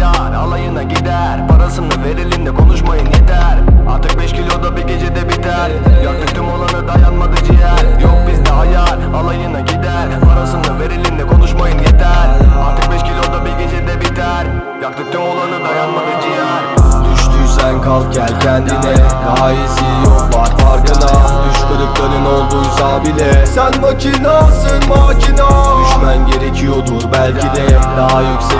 Ayar alayına gider. Parasını verelim de konuşmayın yeter. Artık 5 kiloda bir gecede biter. Yaktık tüm olanı dayanmadı ciğer. Yok bizde ayar alayına gider. Parasını verelim de konuşmayın yeter. Artık 5 kiloda bir gecede biter. Yaktık tüm olanı dayanmadı ciğer. Düştüysen kalk gel kendine. Daha iyisi yok var farkına. Düş kırıkların olduysa bile. Sen makinasın makina. Düşmen gerekiyordur belki de. Daha yükseklerden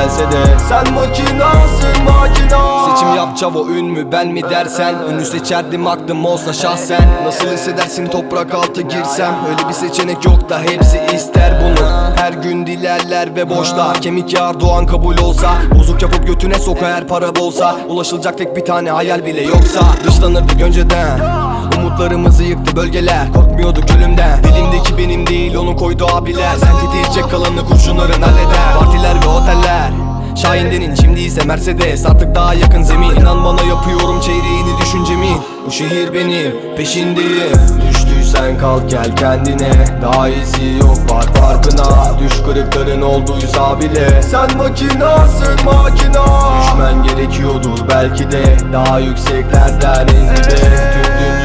gelse de. Sen makinasın makina. Seçim yap çavo ün mü ben mi dersen. Ünü seçerdim aklım olsa şahsen. Nasıl hissedersin toprak altı girsem? Öyle bir seçenek yok da hepsi ister bunu. Her gün dilerler ve boşlar Kemik yağar doğan kabul olsa. Bozuk yapıp götüne sok eğer para bolsa. Ulaşılacak tek bir tane hayal bile yoksa. Dışlanırdık önceden. Umutlarımızı yıktı bölgeler. Korkmuyorduk ölümden. Dilimdeki benim değil onu koydu abiler. Sen titrecek kalanı kurşunların halleder. Partiler ve oteller Şahindenin şimdi ise Mercedes Artık daha yakın zemin. İnan bana yapıyorum çeyreğini düşüncemin Bu şehir benim peşindeyim. Düştüysen kalk gel kendine. Daha iyisi yok var farkına. Düş kırıkların olduysa bile. Sen makinasın makina. Düşmen gerekiyordur belki de. Daha yükseklerden en dibe Tüm dünya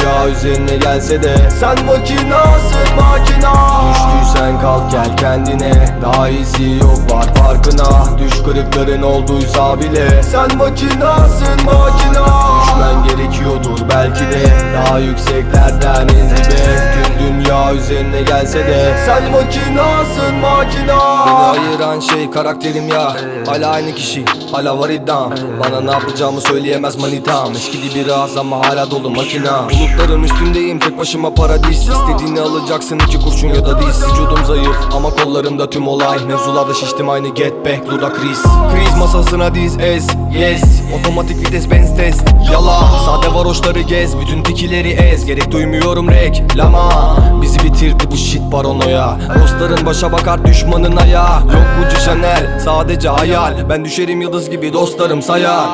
üzerine gelse de. Sen makinasın makina. Düştüysen kalk gel kendine. Daha iyisi yok var farkına. Düş kırıkların olduysa bile. Sen makinasın makina. Düşmen gerekiyordur belki de. Daha yükseklerden en dibe Tüm dünya üzerine gelse de. Sen makinasın makina. Beni ayıran şey karakterim ya. Hala aynı kişi hala var iddiam. Bana ne yapacağımı söyleyemez manitam. Eskidi biraz ama hala dolu makina. Bulutların üstündeyim tek başıma paradis. İstediğini alacaksın iki kurşun ya da diz. Vücudum zayıf ama kollarımda tüm olay. Mevzularda şiştim aynı get back Luda kriz Kriz masasına diz ez yes. Otomatik vites benz test. Yala Sade varoşları gez. Bütün tikileri ez. Gerek duymuyorum reklama Bizi bitirdi bu shit paranoya. Dostların başa bakar düşmanın ayağı Yok Gucci Chanel sadece hayal. Ben düşerim yıldız gibi dostlarım sayar.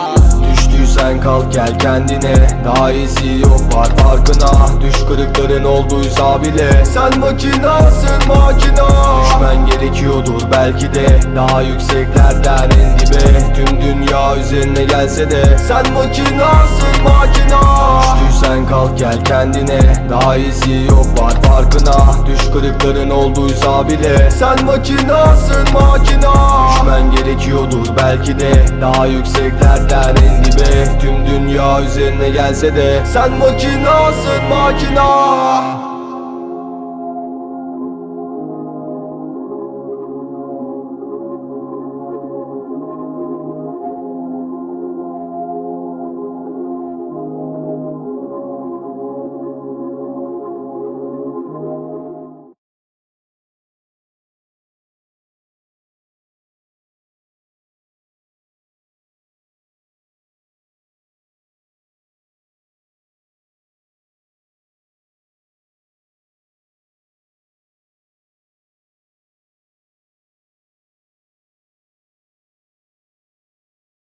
Düştüysen kalk gel kendine. Daha iyisi yok var farkına. Düş kırıkların olduysa bile. Sen makinasın makina. Düşmen gerekiyordur belki de. Daha yükseklerden en dibe. Tüm dünya üzerine gelse de. Sen makinasın makina Düştüysen kalk gel kendine. Daha iyisi yok var farkına. Düş kırıkların olduysa bile. Sen makinasın makina. Düşmen gerekiyordur belki de. Daha yükseklerden en dibe. Tüm dünya üzerine gelse de. Sen makinasın makina